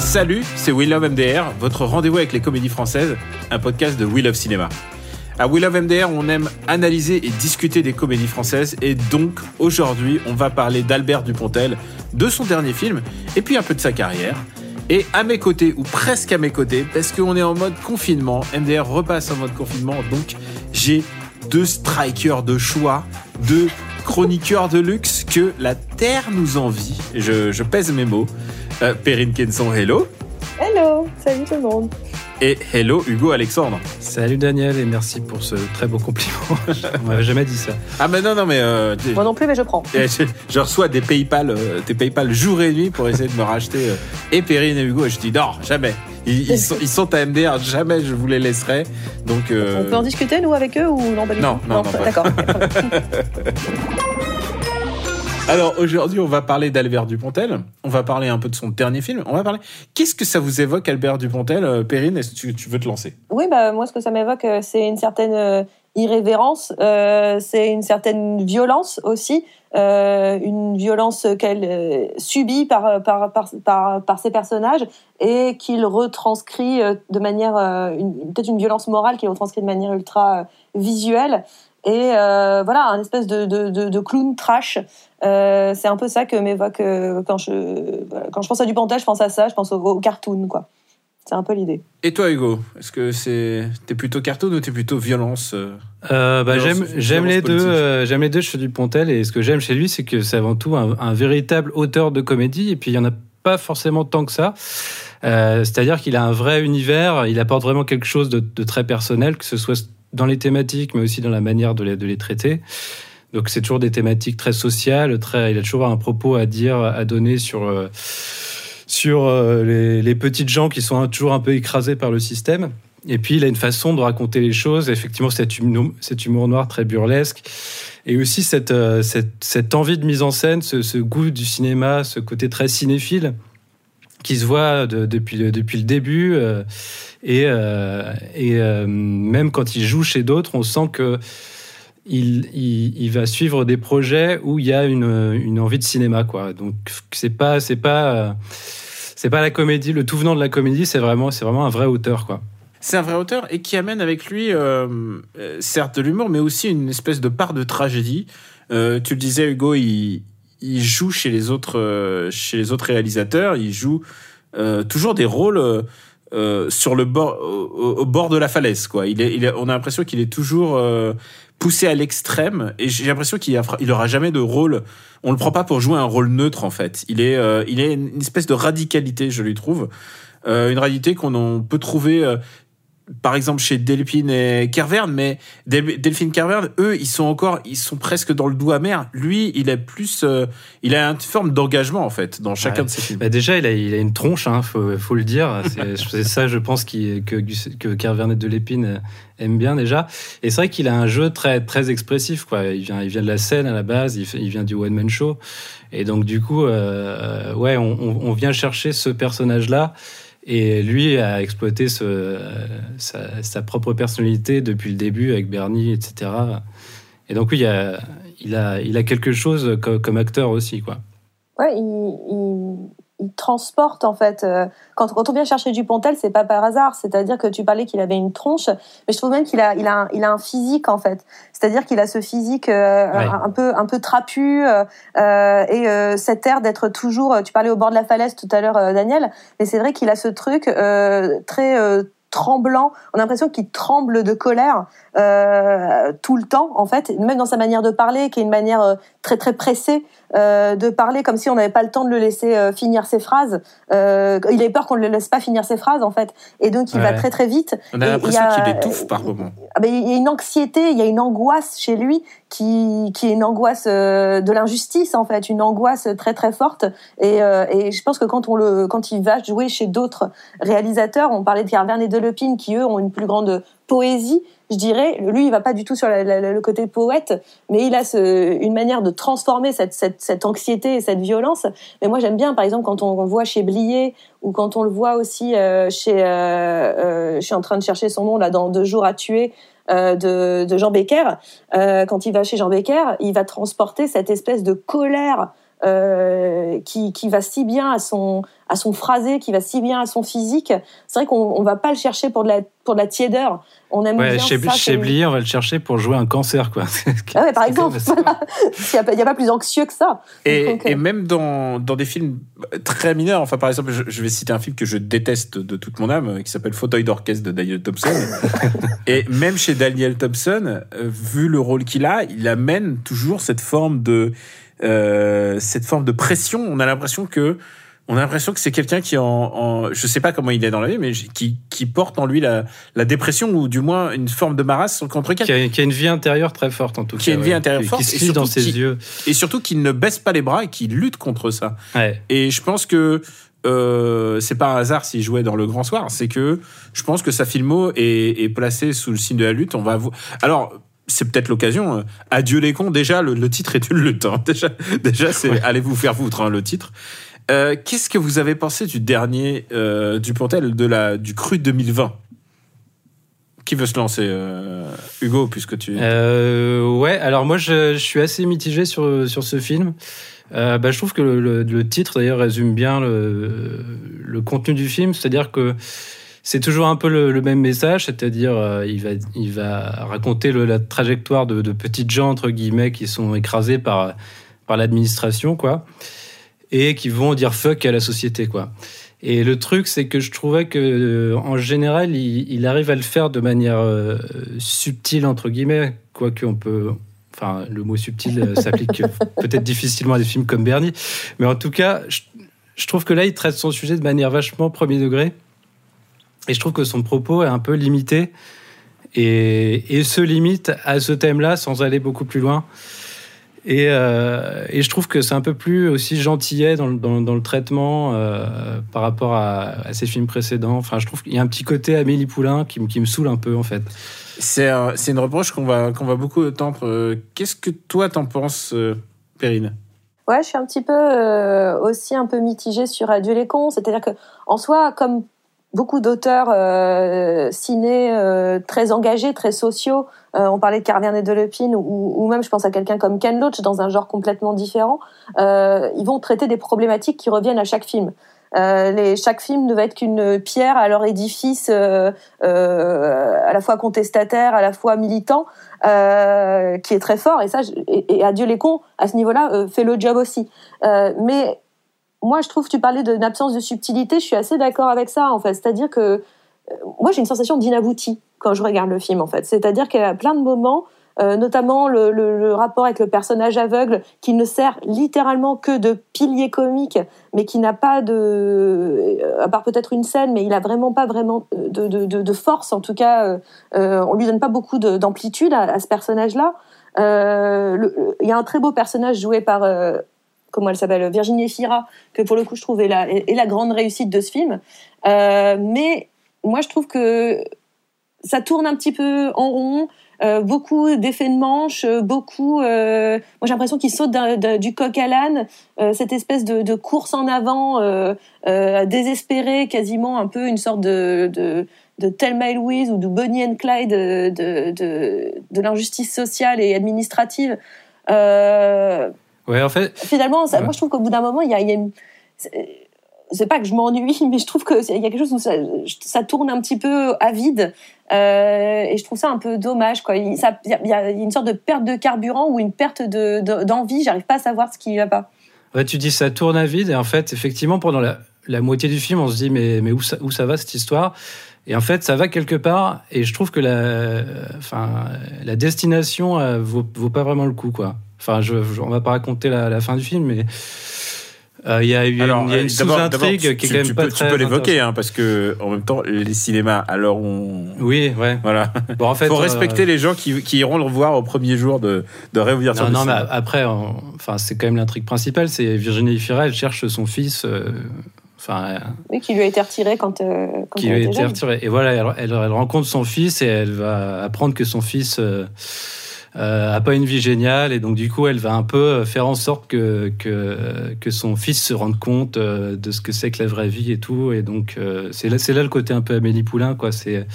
Salut, c'est We Love MDR, votre rendez-vous avec les comédies françaises, un podcast de We Love Cinéma. À We Love MDR, on aime analyser et discuter des comédies françaises et donc aujourd'hui, on va parler d'Albert Dupontel, de son dernier film et puis un peu de sa carrière. Et à mes côtés, ou presque à mes côtés, parce qu'on est en mode confinement, MDR repasse en mode confinement, donc j'ai deux strikers de choix, deux chroniqueurs de luxe que la Terre nous envie. Je, je pèse mes mots. Euh, Perrine Kenson, hello. Hello, salut tout le monde. Et hello Hugo Alexandre. Salut Daniel et merci pour ce très beau compliment. On m'avait jamais dit ça. Ah mais non non mais euh, Moi non plus mais je prends. je, je reçois des PayPal, euh, des PayPal jour et nuit pour essayer de me racheter euh, et Perrine et Hugo et je dis non jamais. Ils, ils sont, ils sont à MDR, jamais je vous les laisserai. Donc euh, On peut en discuter nous avec eux ou non Non, non, non. D'accord. alors aujourd'hui on va parler d'Albert Dupontel. On va parler un peu de son dernier film. On va parler. Qu'est-ce que ça vous évoque Albert Dupontel Euh, Perrine, est-ce que tu, tu veux te lancer? Oui bah moi ce que ça m'évoque euh, c'est une certaine euh, irrévérence, euh, c'est une certaine violence aussi, euh, une violence qu'elle euh, subit par, par, par, par, par ses personnages et qu'il retranscrit de manière, peut-être une violence morale qu'il retranscrit de manière ultra visuelle. Et voilà, un espèce de, de, de, clown trash. C'est un peu ça que m'évoque quand je, quand je pense à Dupontel, je pense à ça, je pense au, au cartoon, quoi. C'est un peu l'idée. Et toi Hugo, est-ce que c'est t'es plutôt cartoon ou t'es plutôt violence euh Euh, bah, Violence- j'aime j'aime les deux. euh, j'aime les deux chez Dupontel et ce que j'aime chez lui, c'est que c'est avant tout un, un véritable auteur de comédie et puis il y en a pas forcément tant que ça. Euh, C'est-à-dire qu'il a un vrai univers, il apporte vraiment quelque chose de, de très personnel, que ce soit dans les thématiques, mais aussi dans la manière de les, de les traiter. Donc c'est toujours des thématiques très sociales, très, il a toujours un propos à dire, à donner sur euh, sur euh, les, petites gens qui sont toujours un peu écrasés par le système. Et puis il a une façon de raconter les choses, effectivement cet humour, noir très burlesque, et aussi cette, euh, envie de mise en scène, ce, goût du cinéma, ce côté très cinéphile qui se voit de- depuis, le- début. euh, et même quand il joue chez d'autres, on sent que il, va suivre des projets où il y a une, envie de cinéma, quoi. Donc c'est pas c'est pas euh, c'est pas la comédie, le tout venant de la comédie, c'est vraiment c'est vraiment un vrai auteur, quoi. C'est un vrai auteur et qui amène avec lui, euh, euh, certes, de l'humour, mais aussi une espèce de part de tragédie. Tu le disais, Hugo, il, joue chez les autres, chez les autres réalisateurs. Il joue toujours des rôles sur le bord, au, bord de la falaise. Quoi. Il est, on a l'impression qu'il est toujours poussé à l'extrême et j'ai l'impression qu'il a- il aura jamais de rôle. On le prend pas pour jouer un rôle neutre en fait. Il est, euh, il est une espèce de radicalité, je lui trouve. Euh, une radicalité qu'on peut trouver euh, par exemple chez Delphine et Kerverne, mais Del- Delphine Kerverne, eux, ils sont encore, ils sont presque dans le doux amer. Lui, il est plus, euh, il a une forme d'engagement en fait dans chacun Ouais. de ses films. Bah déjà, il a, il a une tronche, hein, faut, faut le dire. C'est ça, je pense, que, que Kervernet de Lépine euh, aime bien déjà. Et c'est vrai qu'il a un jeu très, très expressif. Quoi. Il, vient, il vient de la scène à la base, il, fait- il vient du one-man show. Et donc, du coup, euh, ouais, on, on- on vient chercher ce personnage-là. Et lui a exploité sa, propre personnalité depuis le début avec Bernie, etc. Et donc, oui, il, a, quelque chose comme, acteur aussi. Quoi. Ouais, il transporte en fait. euh, Quand, quand on vient chercher Dupontel, c'est pas par hasard. C'est-à-dire que tu parlais qu'il avait une tronche, mais je trouve même qu'il a, il a, un, il a un physique en fait. C'est-à-dire qu'il a ce physique euh, Ouais. un, peu, un peu trapu euh, et euh, cette air d'être toujours. Tu parlais au bord de la falaise tout à l'heure, Daniel, mais c'est vrai qu'il a ce truc très tremblant. On a l'impression qu'il tremble de colère euh, tout le temps, en fait, même dans sa manière de parler, qui est une manière euh, très très pressé euh, de parler comme si on n'avait pas le temps de le laisser euh, finir ses phrases. Euh, il a peur qu'on ne le laisse pas finir ses phrases en fait, et donc il va très très vite. On a l'impression qu'il étouffe par moment. Ah il y a une anxiété, il y a une angoisse chez lui qui, qui est une angoisse de l'injustice en fait, une angoisse très très forte. Et, et je pense que quand on le, quand il va jouer chez d'autres réalisateurs, on parlait de Carverne et de Lepine qui eux ont une plus grande poésie je dirais, lui, il va pas du tout sur le côté poète, mais il a ce, une manière de transformer cette, cette, cette, anxiété et cette violence. Mais moi, j'aime bien, par exemple, quand on, voit chez Blier ou quand on le voit aussi euh, chez, euh, euh, je suis en train de chercher son nom là dans Deux jours à tuer. Euh, de, de, Jean Becker, quand il va chez Jean Becker, il va transporter cette espèce de colère euh, qui, qui, va si bien à son, à son phrasé, qui va si bien à son physique. C'est vrai qu'on ne va pas le chercher pour de la, pour de la tiédeur. On aime bien chez, ça, chez Blier, on va le chercher pour jouer un cancer, quoi. Ah ouais, par exemple. Il n'y a, pas plus anxieux que ça. Et, et même dans, dans, des films très mineurs, enfin, par exemple, je, vais citer un film que je déteste de toute mon âme, qui s'appelle Fauteuil d'orchestre de Daniel Thompson. et même chez Daniel Thompson, euh, vu le rôle qu'il a, il amène toujours cette forme de, euh, cette forme de pression. On a l'impression que on a l'impression que c'est quelqu'un qui en, en, je sais pas comment il est dans la vie, mais qui, qui porte en lui la, la dépression ou du moins une forme de marasme contre qui a, qui a une vie intérieure très forte en tout qui cas. Qui a une vie intérieure forte. Qui se dans ses yeux. Et surtout qu'il ne baisse pas les bras et qu'il lutte contre ça. Ouais. Et je pense que euh, c'est pas un hasard s'il jouait dans Le Grand Soir, c'est que je pense que sa filmo est, est placée sous le signe de la lutte. On va alors c'est peut-être l'occasion. Adieu les cons. Déjà, le, le titre est une lutte. Hein. Déjà, déjà, c'est ouais. allez vous faire foutre hein, le titre. Euh, Qu'est-ce que vous avez pensé du dernier euh, du Pontel de la du cru 2020 Qui veut se lancer, euh, Hugo, puisque tu. Euh, ouais. Alors moi, je, je, suis assez mitigé sur sur ce film. bah, je trouve que le, le, le titre d'ailleurs résume bien le contenu du film, c'est-à-dire que c'est toujours un peu le, le même message, c'est-à-dire euh, il, va, il va raconter le, la trajectoire de, de, petites gens, entre guillemets, qui sont écrasés par, par l'administration, quoi, et qui vont dire fuck à la société, quoi. Et le truc, c'est que je trouvais que, euh, en général, il, il, arrive à le faire de manière euh, subtile, entre guillemets, quoique on peut. Enfin, le mot subtil s'applique peut-être difficilement à des films comme Bernie. Mais en tout cas, je, je trouve que là, il traite son sujet de manière vachement premier degré. Et je trouve que son propos est un peu limité et, et se limite à ce thème-là sans aller beaucoup plus loin. Et, euh, et je trouve que c'est un peu plus aussi gentillet dans, dans, dans le traitement euh, par rapport à, à, ses films précédents. Enfin, je trouve qu'il y a un petit côté Amélie Poulain qui, qui me saoule un peu, en fait. C'est un, une reproche qu'on va, qu'on va beaucoup entendre. Qu'est-ce que toi t'en penses, Perrine? Ouais, je suis un petit peu euh, aussi un peu mitigée sur Adieu les cons. C'est-à-dire que en soi, comme beaucoup d'auteurs euh, ciné euh, très engagés, très sociaux. Euh, on parlait de Carverne et de Lepine, ou, ou, même je pense à quelqu'un comme Ken Loach dans un genre complètement différent. Euh, ils vont traiter des problématiques qui reviennent à chaque film. Euh, les, chaque film ne va être qu'une pierre à leur édifice, à la fois contestataire, à la fois militant, qui est très fort. Et ça, et, et Adieu les cons, à ce niveau-là, fait le job aussi. mais moi, je trouve, tu parlais d'une absence de subtilité, je suis assez d'accord avec ça, en fait. C'est-à-dire que euh, moi, j'ai une sensation d'inabouti quand je regarde le film, en fait. C'est-à-dire qu'il y a plein de moments, euh, notamment le, rapport avec le personnage aveugle, qui ne sert littéralement que de pilier comique, mais qui n'a pas de, euh, à part peut-être une scène, mais il a vraiment pas vraiment de, force. En tout cas, euh, on lui donne pas beaucoup d'amplitude à, ce personnage-là. Il y a un très beau personnage joué par comment elle s'appelle, Virginie Fira, que pour le coup je trouve est la, la grande réussite de ce film. Euh, mais moi je trouve que ça tourne un petit peu en rond. Euh, beaucoup d'effets de manche, beaucoup. Euh, moi, j'ai l'impression qu'il saute du coq à l'âne. Cette espèce de, course en avant, désespérée, quasiment un peu une sorte de, de, de Thelma Louise ou de Bonnie and Clyde de, de, de l'injustice sociale et administrative. Ouais, en fait. Finalement, ça, ouais. moi, je trouve qu'au bout d'un moment, il y a, y a une. C'est pas que je m'ennuie, mais je trouve qu'il y a quelque chose où ça, ça, tourne un petit peu à vide. Euh, et je trouve ça un peu dommage. Quoi. Il, ça, il, y a, une sorte de perte de carburant ou une perte d'envie. De, J'arrive pas à savoir ce qui va pas. Ouais, tu dis ça tourne à vide. Et en fait, effectivement, pendant la, la moitié du film, on se dit mais, mais où, ça, où ça va cette histoire? Et en fait, ça va quelque part. Et je trouve que la, enfin, la destination euh, vaut, vaut pas vraiment le coup, quoi. Enfin, je, je- on va pas raconter la, la fin du film, mais euh, il y a, eu Alors, il y a euh, une d'abord, sous-intrigue qui est quand même tu pas peux, très. Tu peux l'évoquer, hein, parce que en même temps, les cinémas, alors on. Oui, ouais. Voilà. Bon, en fait, faut euh, respecter les gens qui, qui iront le revoir au premier jour de, de réouverture Non, non, mais après, enfin, c'est quand même l'intrigue principale. C'est Virginie Fira, elle cherche son fils. euh, Enfin, euh, Oui, qui lui a été retiré quand, euh, quand qui elle lui a était été jeune. retiré. Et voilà, elle, elle- elle rencontre son fils et elle va apprendre que son fils euh, euh, a pas une vie géniale. Et donc, du coup, elle va un peu faire en sorte que, que, que son fils se rende compte euh, de ce que c'est que la vraie vie et tout. Et donc, euh, c'est là, c'est là le côté un peu Amélie Poulain, quoi. C'est,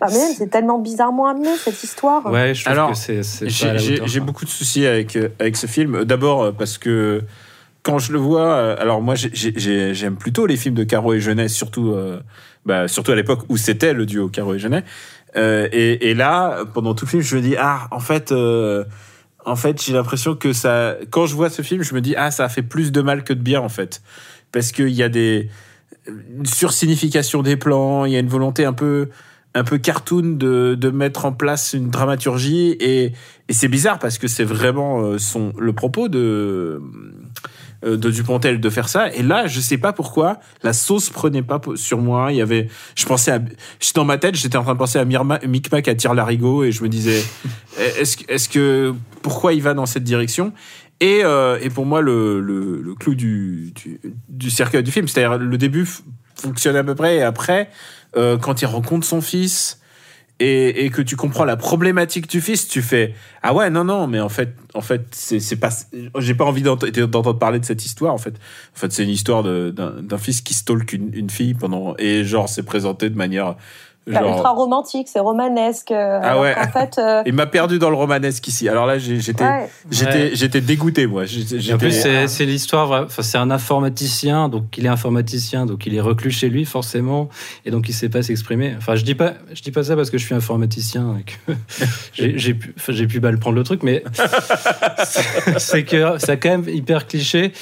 Ah, c'est tellement bizarrement amené cette histoire. ouais, je trouve Alors, que c'est, J'ai beaucoup de soucis avec, avec ce film. D'abord parce que quand je le vois, euh, alors moi j'ai- j'ai- j'aime plutôt les films de Caro et Jeunet, surtout, euh, bah, surtout à l'époque où c'était le duo Caro et Jeunet. Euh, et, et là, pendant tout le film, je me dis ah, en fait, euh, en fait, j'ai l'impression que ça. Quand je vois ce film, je me dis ah, ça a fait plus de mal que de bien en fait, parce qu'il y a des sursignification des plans, il y a une volonté un peu un peu cartoon de, de mettre en place une dramaturgie et, et c'est bizarre parce que c'est vraiment euh, son le propos de de Dupontel de faire ça. Et là je sais pas pourquoi la sauce prenait pas sur moi. Il y avait je pensais à dans ma tête j'étais en train de penser à Mirma, Micmac à tire larigot et je me disais est-ce que- est-ce que pourquoi il va dans cette direction? Et, euh, et pour moi le, le, le clou du, du, du cercueil du film c'est-à-dire le début fonctionne à peu près. Et après euh, quand il rencontre son fils et, et que tu comprends la problématique du fils, tu fais ah ouais non non mais en fait en fait c'est c'est pas j'ai pas envie d'ent- d'entendre parler de cette histoire en fait. En fait c'est une histoire d'un fils qui stalk une, une fille pendant et genre c'est présenté de manière Enfin, genre ultra romantique, c'est romanesque. euh, Ah alors ouais. qu'en fait, euh, il m'a perdu dans le romanesque ici alors là j'étais ouais. j'étais dégoûté moi J'étais- en plus, c'est c'est l'histoire. Enfin, c'est un informaticien, donc il est informaticien, donc il est reclus chez lui forcément, et donc il sait pas s'exprimer. Enfin, je dis pas, je dis pas ça parce que je suis informaticien et que j'ai pu, enfin, j'ai pu mal prendre le truc, mais c'est- c'est que c'est quand même hyper cliché.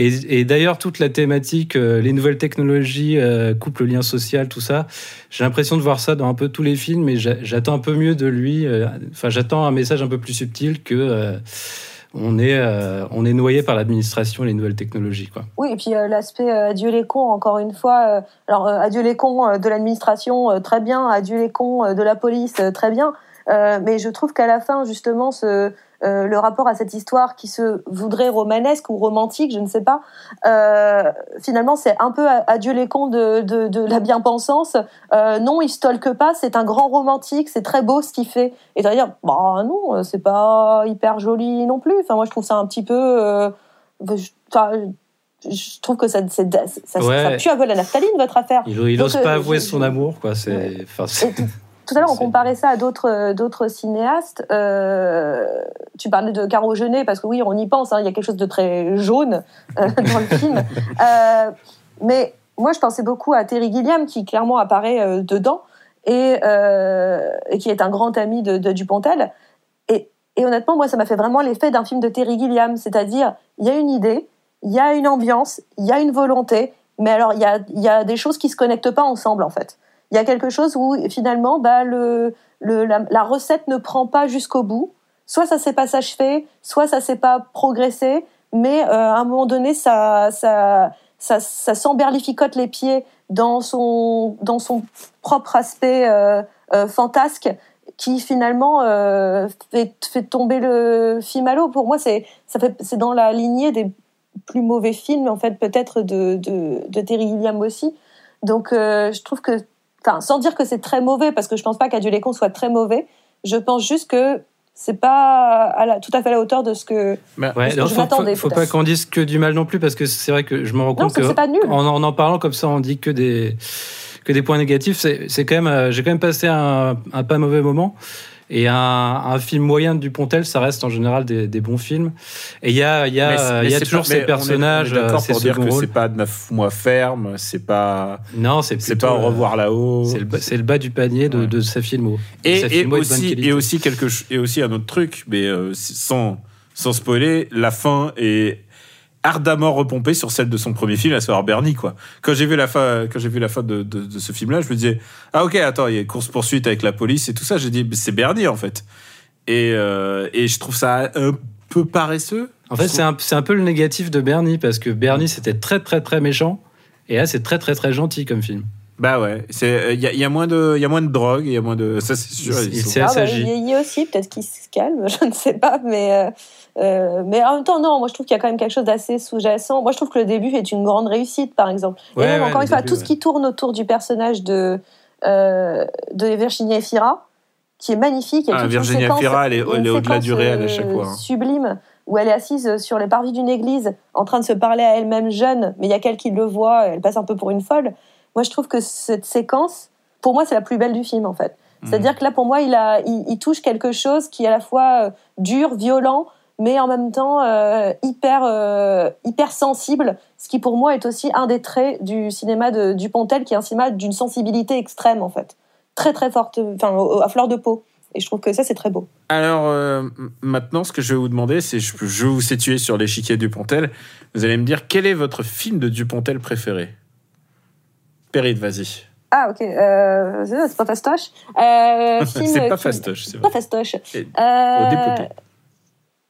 Et, d'ailleurs, toute la thématique, euh, les nouvelles technologies, euh, couple, lien social, tout ça, j'ai l'impression de voir ça dans un peu tous les films, mais j'a- j'attends un peu mieux de lui. euh, Enfin, j'attends un message un peu plus subtil que euh, on est, on est noyé par l'administration et les nouvelles technologies. Quoi. Oui, et puis l'aspect adieu les cons, encore une fois. alors, adieu les cons de l'administration, très bien. Adieu les cons de la police, très bien. Mais je trouve qu'à la fin, justement, ce, euh, le rapport à cette histoire qui se voudrait romanesque ou romantique, je ne sais pas, euh, finalement, c'est un peu adieu les cons de, de, de la bien-pensance. Euh, non, il stalke pas, c'est un grand romantique, c'est très beau ce qu'il fait. Et tu vas dire, bah non, c'est pas hyper joli non plus. Enfin, moi, je trouve ça un petit peu. je- je trouve que ça, ça, Ouais. ça pue un peu la naphtaline, votre affaire. Il, il Donc, ose euh, pas avouer son amour. Quoi. C'est, Ouais. Tout, à l'heure, on comparait ça à d'autres euh, d'autres cinéastes. Euh, tu parlais de Caro Jeunet, parce que oui, on y pense, hein, il y a quelque chose de très jaune euh, dans le film. Euh, mais moi, je pensais beaucoup à Terry Gilliam, qui clairement apparaît dedans, et, et qui est un grand ami de, de Dupontel. Et, et honnêtement, moi, ça m'a fait vraiment l'effet d'un film de Terry Gilliam, c'est-à-dire, il y a une idée, il y a une ambiance, il y a une volonté, mais alors, il y a, y a des choses qui se connectent pas ensemble, en fait il y a quelque chose où finalement bah, le, la, recette ne prend pas jusqu'au bout. Soit ça s'est pas s'achever, soit ça s'est pas progressé, mais euh, à un moment donné, ça, ça, ça, s'emberlificote les pieds dans son, dans son propre aspect euh, euh, fantasque qui finalement fait, tomber le film à l'eau. Pour moi, c'est dans la lignée des plus mauvais films en fait peut-être de, de, de Terry Gilliam aussi. Donc je trouve que enfin, sans dire que c'est très mauvais, parce que je pense pas cons soit très mauvais, je pense juste que c'est pas à la, tout à fait à la hauteur de ce que. Bah, Ouais, Parce que alors, je m'attendais, faut, faut pas qu'on dise que du mal non plus, parce que c'est vrai que je me rends Non, compte c'est que c'est pas nul. en, en en parlant comme ça, on dit que des que des points négatifs. C'est quand même, euh, j'ai quand même passé un, un pas mauvais moment. Et un, un film moyen de Dupontel, ça reste en général des, des bons films. Et il y a, y a, Mais y a toujours pas- ces personnages, d'accord euh, pour dire que c'est pas neuf mois ferme, c'est pas Non, c'est pas au euh, revoir là-haut. C'est le, bas- c'est le bas du panier de, Ouais. de sa filmo. Et, Sa et filmo aussi, et aussi quelque et aussi un autre truc, mais euh, sans sans spoiler, la fin est ardemment repompée sur celle de son premier film, à savoir Bernie quoi. Quand j'ai vu la fin, quand j'ai vu la fin de, de, de ce film-là, je me disais ah ok attends il y a course poursuite avec la police et tout ça, j'ai dit c'est Bernie en fait. Et euh, et je trouve ça un peu paresseux. En fait, c'est un, c'est un peu le négatif de Bernie, parce que Bernie, c'était très, très, très méchant. Et là, c'est très, très, très gentil comme film. Bah ouais, c'est il y, a- y a moins de il y a moins de drogue, il y a moins de ça c'est sûr. Il- ils sont- c'est Ah, bah, il aussi, peut-être qu'il se calme, je ne sais pas, mais, euh, euh, mais en même temps, non, moi je trouve qu'il y a quand même quelque chose d'assez sous-jacent. Moi je trouve que le début est une grande réussite, par exemple. Ouais, Et même, ouais, encore une fois, tout ce qui tourne autour du personnage de, euh, de Virginia Efira, qui est magnifique. Il Ah, séquence- Efira, elle est- il au-delà du réel à euh, chaque fois, hein. Sublime, où elle est assise sur les parvis d'une église, en train de se parler à elle-même jeune, mais il y a quelqu'un qui le voit, elle passe un peu pour une folle. Moi, je trouve que cette séquence, pour moi, c'est la plus belle du film, en fait. Mhm. C'est-à-dire que là, pour moi, il, a, il, il touche quelque chose qui est à la fois euh, dur, violent, mais en même temps euh, hyper, euh, hyper sensible, ce qui pour moi est aussi un des traits du cinéma de Dupontel, qui est un cinéma d'une sensibilité extrême, en fait. Très, très forte, enfin, à fleur de peau. Et je trouve que ça, c'est très beau. Alors euh, maintenant, ce que je vais vous demander, c'est je, je vais vous situer sur l'échiquier Dupontel. Vous allez me dire quel est votre film de Dupontel préféré? Péride, vas-y. Ah, ok. Euh, c'est pas fastoche. Euh, c'est pas fastoche, c'est Pas vrai. fastoche. Et- Euh,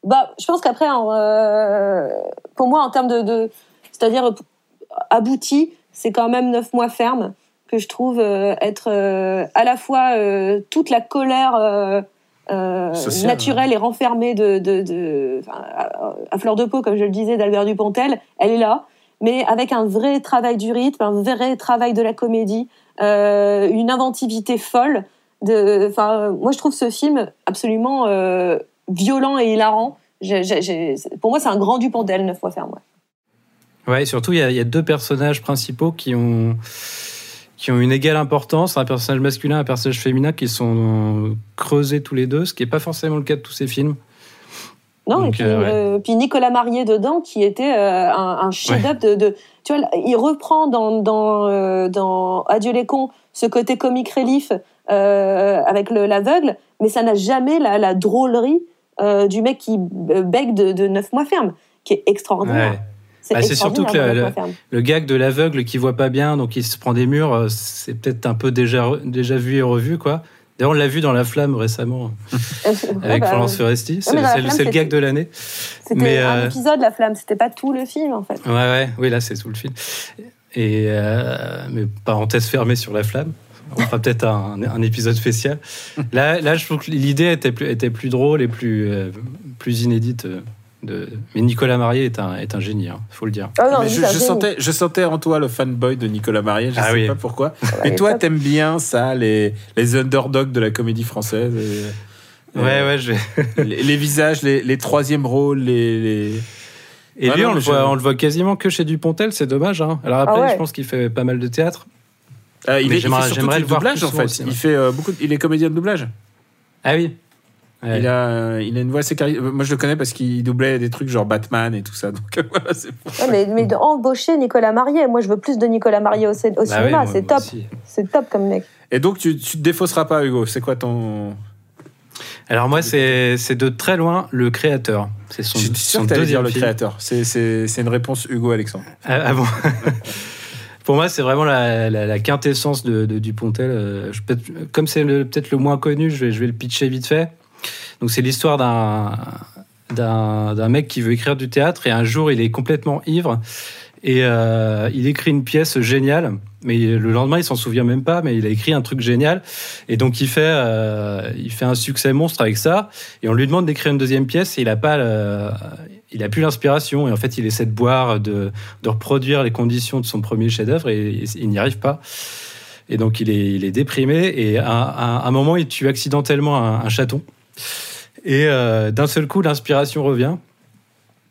bah, je pense qu'après, hein, euh, pour moi, en termes de, de- c'est-à-dire abouti, c'est quand même neuf mois ferme que je trouve être à la fois toute la colère naturelle et renfermée de, de, de- à fleur de peau, comme je le disais, d'Albert Dupontel, elle est là, mais avec un vrai travail du rythme, un vrai travail de la comédie, euh, une inventivité folle. Moi, je trouve ce film absolument euh, violent et hilarant. Pour moi, c'est un grand Dupontel, neuf fois ferme. ouais. Et surtout, il y, y a deux personnages principaux qui ont, qui ont une égale importance, un personnage masculin un personnage féminin qui sont creusés tous les deux, ce qui n'est pas forcément le cas de tous ces films. Non, et puis, euh, ouais. euh, puis Nicolas Marié dedans, qui était euh, un, un chef-d'œuvre de, de- Tu vois, il reprend dans, dans, dans Adieu les cons ce côté comique relief avec le- l'aveugle, mais ça n'a jamais la, la drôlerie du mec qui bègue de, de 9 mois ferme, qui est extraordinaire. Ouais. C'est Bah, c'est surtout que le- Neuf. Le gag de l'aveugle qui voit pas bien, donc il se prend des murs, c'est peut-être un peu déjà, déjà vu et revu, quoi. D'ailleurs, on l'a vu dans La Flamme récemment, avec Ouais, bah, Florence Foresti. C'est le, gag de l'année. C'était un euh, épisode, La Flamme, c'était pas tout le film, en fait. Ouais, ouais, oui, là, c'est tout le film. Et, euh, mais parenthèse fermée sur La Flamme. On fera peut-être un, un épisode spécial. Là, là, je trouve que l'idée était plus, était plus drôle et plus, euh, plus inédite. Euh, De... Mais Nicolas Marié est un, est un génie, il faut le dire. Ah non, Mais lui, je, sentais, je sentais en toi le fanboy de Nicolas Marié, je Ah sais oui. pas pourquoi. Mais toi, top. t'aimes bien ça, les, les underdogs de la comédie française. et- Ouais, euh, ouais, je... les, les visages, les, les troisièmes rôles, les. les- Et Ah lui, non, on, le voit, on le voit quasiment que chez Dupontel, c'est dommage. Hein. Alors après, Ah ouais. je pense qu'il fait pas mal de théâtre. Euh, il, est, il j'aimerais- fait surtout j'aimerais du le voir doublage en fait. Il fait euh, beaucoup. de- il est comédien de doublage. Ah oui. Ouais. Il a, euh, il a une voix assez chari- Moi, je le connais parce qu'il doublait des trucs genre Batman et tout ça. Donc voilà, c'est pour ça. Ouais, mais, mais embaucher Nicolas Marié, moi je veux plus de Nicolas Marié au, Bah cinéma, c'est top, c'est top comme mec. Et donc, tu, tu te défausseras pas, Hugo. C'est quoi ton. Alors moi, c'est c'est de très loin le créateur. C'est son, J'étais sûr son que t'allais dire le film. créateur. C'est- C'est c'est une réponse Hugo Alexandre. Ah, ah bon Pour moi, c'est vraiment la, la- la quintessence de, de Dupontel. Euh, je comme c'est peut-être le moins connu, je vais, je vais le pitcher vite fait. Donc, c'est l'histoire d'un d'un mec qui veut écrire du théâtre et un jour, il est complètement ivre et euh, il écrit une pièce géniale. Mais le lendemain, il s'en souvient même pas, mais il a écrit un truc génial. Et donc, il fait, euh, il fait un succès monstre avec ça. Et on lui demande d'écrire une deuxième pièce et il a pas, il a plus l'inspiration. Et en fait, il essaie de boire, de, de reproduire les conditions de son premier chef-d'œuvre et il n'y arrive pas. Et donc, il est, il est déprimé. Et à, un moment, il tue accidentellement un chaton. Et euh, d'un seul coup, l'inspiration revient.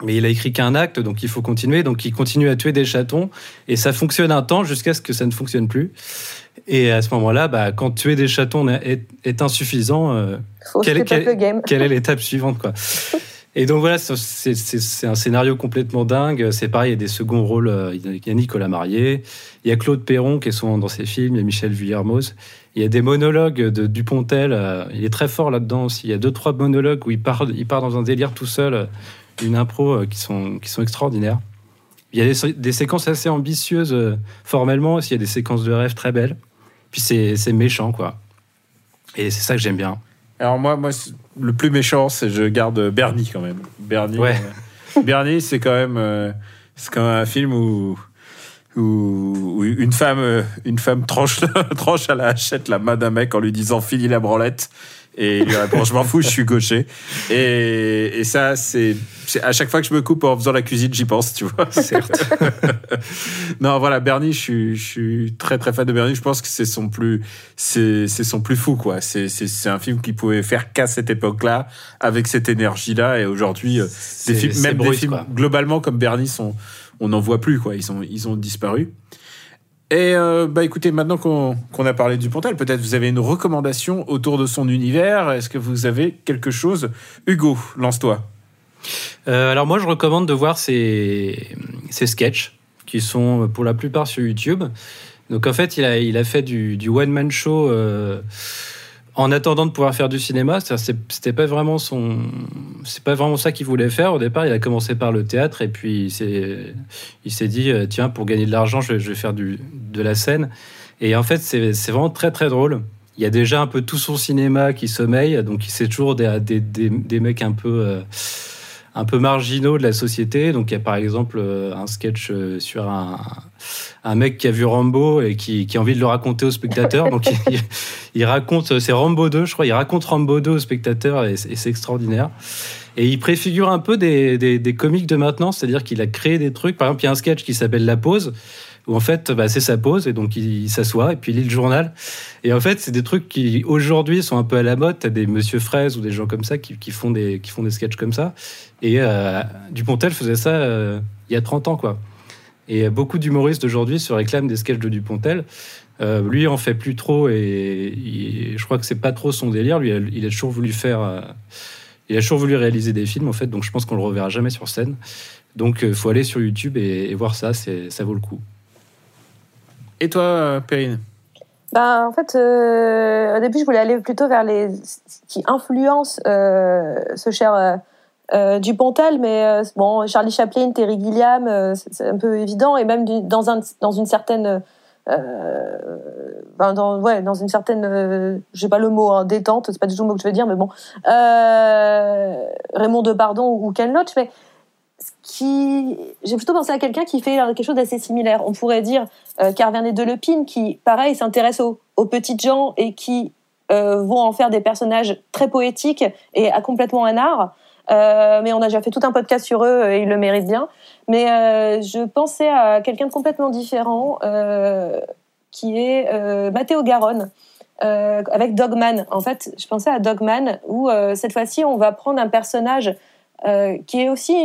Mais il a écrit qu'un acte, donc il faut continuer. Donc il continue à tuer des chatons. Et ça fonctionne un temps jusqu'à ce que ça ne fonctionne plus. Et à ce moment-là, bah, quand tuer des chatons est, est insuffisant, euh, Faut Quel- step up quel- le game. quelle est l'étape suivante quoi Et donc voilà, c'est- un scénario complètement dingue. C'est pareil, il y a des seconds rôles. euh, Il y a Nicolas Marié, il y a Claude Perron qui est souvent dans ses films, il y a Michel Vuillermoz. Il y a des monologues de Dupontel. euh, Il est très fort là-dedans aussi. Il y a deux trois monologues où il part, il part dans un délire tout seul, euh, une impro qui sont qui sont extraordinaires. Il y a des, des séquences assez ambitieuses formellement aussi. Il y a des séquences de rêve très belles. Puis c'est méchant quoi. Et c'est ça que j'aime bien. Alors moi, moi, le plus méchant, c'est je garde Bernie quand même. Bernie, ouais. Bernie, c'est quand même, c'est quand même un film où où, une femme, une femme tranche, tranche à la hachette la main d'un mec en lui disant finis la branlette. Et il lui répond Je m'en fous, je suis gaucher. Et, et ça, c'est à chaque fois que je me coupe en faisant la cuisine, j'y pense, tu vois. Certes. non, voilà, Bernie, je suis, je suis très très fan de Bernie. Je pense que c'est son plus, c'est son plus fou, quoi. C'est un film qui pouvait faire qu'à cette époque-là, avec cette énergie-là. Et aujourd'hui, euh, des films, même des films globalement comme Bernie sont, on n'en voit plus, quoi. Ils ont, ils ont disparu. Et euh, bah écoutez, maintenant qu'on a parlé du Pontel, peut-être vous avez une recommandation autour de son univers. Est-ce que vous avez quelque chose? Hugo, lance-toi. Euh, alors moi, je recommande de voir ses, ses, sketchs qui sont pour la plupart sur YouTube. Donc en fait, il a, il a fait du, du one-man show. Euh, en attendant de pouvoir faire du cinéma, c'était pas vraiment son, c'est pas vraiment ça qu'il voulait faire. Au départ, il a commencé par le théâtre et puis il s'est dit euh, tiens pour gagner de l'argent, je, vais faire du, de la scène. Et en fait, c'est vraiment très très drôle. Il y a déjà un peu tout son cinéma qui sommeille, donc c'est toujours des, des, des, mecs un peu euh, un peu marginaux de la société. Donc il y a par exemple euh, un sketch sur un un mec qui a vu Rambo et qui, a envie de le raconter aux spectateurs. Donc il, raconte, c'est Rambo 2, je crois, il raconte Rambo 2 aux spectateurs et, c'est extraordinaire. Et il préfigure un peu des, des, comiques de maintenant, c'est-à-dire qu'il a créé des trucs. Par exemple, il y a un sketch qui s'appelle La Pause, où en fait, bah, c'est sa pause, et donc il, s'assoit, et puis il lit le journal. Et en fait, c'est des trucs qui, aujourd'hui, sont un peu à la mode. T'as des Monsieur Fraise ou des gens comme ça qui, font, des, qui font des sketchs comme ça. Et euh, Dupontel faisait ça euh, il y a 30 ans, quoi. Et beaucoup d'humoristes aujourd'hui se réclament des sketchs de Dupontel. Euh, lui en fait plus trop et, je crois que c'est pas trop son délire. Lui, il a toujours voulu faire, euh, il a toujours voulu réaliser des films en fait. Donc je pense qu'on le reverra jamais sur scène. Donc euh, faut aller sur YouTube et, voir ça, ça vaut le coup. Et toi, Perrine ben, en fait, au début, je voulais aller plutôt vers les qui influencent ce cher euh, du Pontel, mais euh, bon, Charlie Chaplin, Terry Gilliam, euh, c'est un peu évident, et même dans, un, dans une certaine, ben dans, ouais, dans une certaine, j'ai pas le mot, hein, détente, c'est pas du tout le mot que je veux dire, mais bon, Raymond Depardon ou Ken Loach, mais qui, j'ai plutôt pensé à quelqu'un qui fait quelque chose d'assez similaire. On pourrait dire euh, Carvernet de Lepine, qui, pareil, s'intéresse aux, aux petites gens et qui vont en faire des personnages très poétiques et à complètement un art. Euh, mais on a déjà fait tout un podcast sur eux et ils le méritent bien. Mais euh, je pensais à quelqu'un de complètement différent, euh, qui est euh, Matteo Garonne. Euh, avec Dogman. En fait, je pensais à Dogman, où cette fois-ci, on va prendre un personnage qui est aussi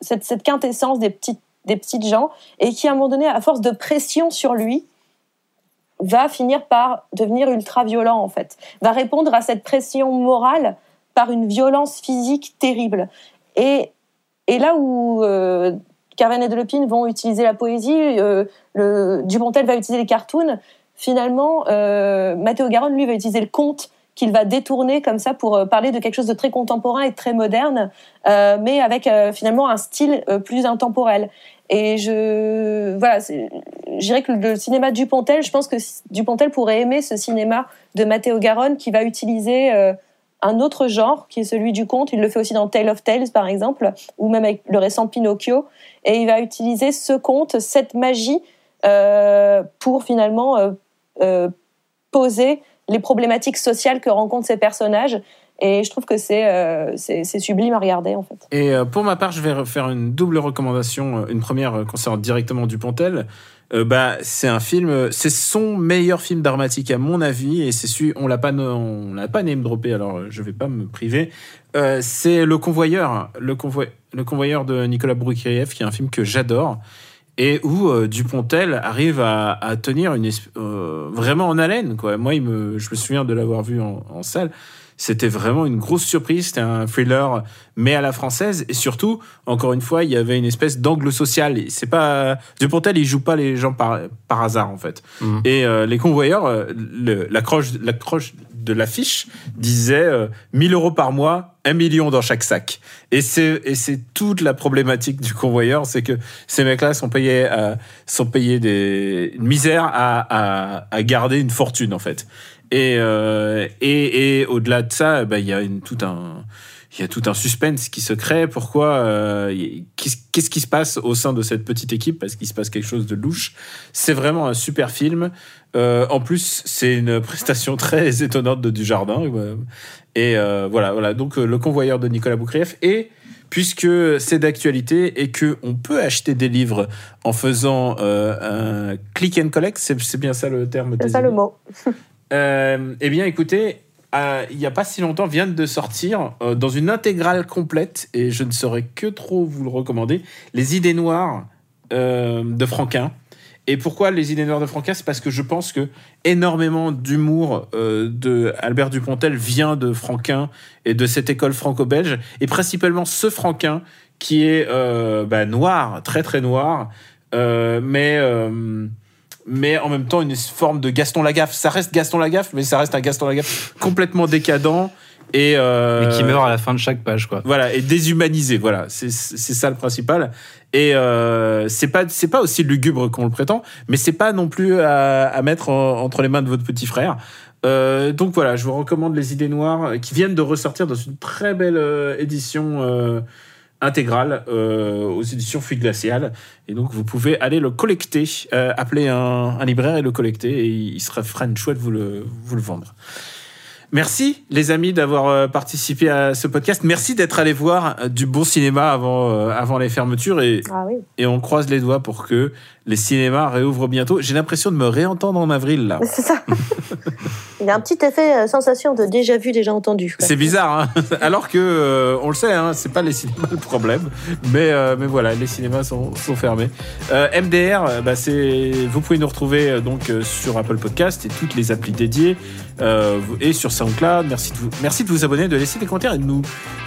cette, quintessence des petites, gens, et qui, à un moment donné, à force de pression sur lui, va finir par devenir ultra violent, en fait. Va répondre à cette pression morale par une violence physique terrible. Et, là où euh, Carven et Delopine vont utiliser la poésie, euh, le, Dupontel va utiliser les cartoons, finalement, euh, Matteo Garonne, lui, va utiliser le conte qu'il va détourner comme ça pour euh, parler de quelque chose de très contemporain et très moderne, euh, mais avec finalement un style plus intemporel. Et je, voilà, dirais que le cinéma Dupontel, je pense que Dupontel pourrait aimer ce cinéma de Matteo Garonne qui va utiliser un autre genre qui est celui du conte. Il le fait aussi dans Tale of Tales, par exemple, ou même avec le récent Pinocchio. Et il va utiliser ce conte, cette magie, euh, pour finalement euh, euh, poser les problématiques sociales que rencontrent ces personnages. Et je trouve que c'est c'est sublime à regarder, en fait. Et pour ma part, je vais faire une double recommandation. Une première concernant directement Dupontel. Euh, bah, c'est un film, c'est son meilleur film dramatique à mon avis, et c'est celui, on l'a pas, on l'a pas name droppé, alors je vais pas me priver. Euh, c'est Le Convoyeur, le, le Convoyeur de Nicolas Broukiriev, qui est un film que j'adore et où euh, Dupontel arrive à, à tenir une vraiment en haleine quoi. Moi, il me, je me souviens de l'avoir vu en, en salle. C'était vraiment une grosse surprise. C'était un thriller, mais à la française. Et surtout, encore une fois, il y avait une espèce d'angle social. C'est pas Dupontel, il joue pas les gens par, par hasard en fait. Mm. Et euh, les convoyeurs, euh, l'accroche de l'affiche disait 1000 euh, euros par mois, 1 million dans chaque sac. Et c'est et c'est toute la problématique du convoyeur, c'est que ces mecs-là sont payés sont payés des une misère à, à, à garder une fortune en fait. Et, euh, et, et au-delà de ça, bah, il y a une, tout un il y a tout un suspense qui se crée. Pourquoi euh, Qu'est-ce qui se passe au sein de cette petite équipe? Parce qu'il se passe quelque chose de louche? C'est vraiment un super film. Euh, en plus, c'est une prestation très étonnante de Dujardin. Et euh, voilà, voilà. Donc, le convoyeur de Nicolas Boukrieff. Et puisque c'est d'actualité et que on peut acheter des livres en faisant un click and collect, c'est bien ça le terme. C'est ça le mot. eh bien, écoutez, euh, il n'y a pas si longtemps, vient de sortir euh, dans une intégrale complète, et je ne saurais que trop vous le recommander, Les idées noires euh, de Franquin. Et pourquoi Les idées noires de Franquin? C'est parce que je pense que énormément d'humour de Albert Dupontel vient de Franquin et de cette école franco-belge, et principalement ce Franquin qui est bah, noir, très très noir, mais mais en même temps une forme de Gaston Lagaffe. Ça reste Gaston Lagaffe, mais ça reste un Gaston Lagaffe complètement décadent. Et, euh, qui meurt à la fin de chaque page, quoi. Voilà, et déshumanisé, voilà, c'est ça le principal. Et euh, c'est pas c'est pas aussi lugubre qu'on le prétend, mais c'est pas non plus à, mettre entre les mains de votre petit frère. Euh, donc voilà, je vous recommande les idées noires qui viennent de ressortir dans une très belle euh, édition euh, intégrale euh, aux éditions Fuite Glaciale. Et donc, vous pouvez aller le collecter, euh, appeler un, un, libraire et le collecter, et il sera, fera une chouette vous le, vous le vendre. Merci les amis d'avoir euh, participé à ce podcast. Merci d'être allé voir euh, du bon cinéma avant, euh, avant les fermetures et, ah oui. et on croise les doigts pour que les cinémas réouvrent bientôt. J'ai l'impression de me réentendre en avril là. C'est ça. Il y a un petit effet sensation de déjà vu, déjà entendu. C'est bizarre, hein alors que on le sait, hein, c'est pas les cinémas le problème, mais mais voilà, les cinémas sont, fermés. MDR, bah, vous pouvez nous retrouver donc sur Apple Podcast et toutes les applis dédiées et sur SoundCloud. Merci de vous, abonner, de laisser des commentaires et de nous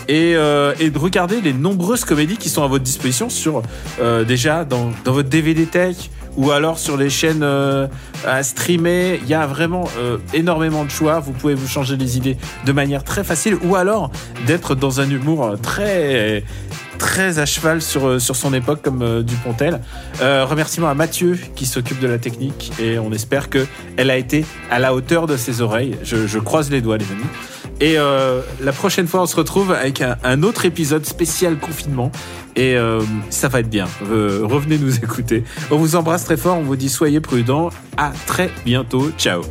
et, euh, de regarder les nombreuses comédies qui sont à votre disposition sur euh, déjà dans, dans votre DVD Tech ou alors sur les chaînes euh, à streamer. Il y a vraiment euh, énormément de choix. Vous pouvez vous changer les idées de manière très facile ou alors d'être dans un humour très très à cheval sur, euh, son époque comme Dupontel. Euh, remerciement à Mathieu qui s'occupe de la technique et on espère que elle a été à la hauteur de ses oreilles. Je croise les doigts les amis. Et euh, la prochaine fois, on se retrouve avec un, autre épisode spécial confinement. Et euh, ça va être bien. Euh, revenez nous écouter. On vous embrasse très fort. On vous dit soyez prudents. À très bientôt. Ciao.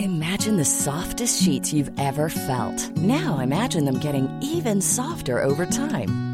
Imagine the softest sheets you've ever felt. Now imagine them getting even softer over time.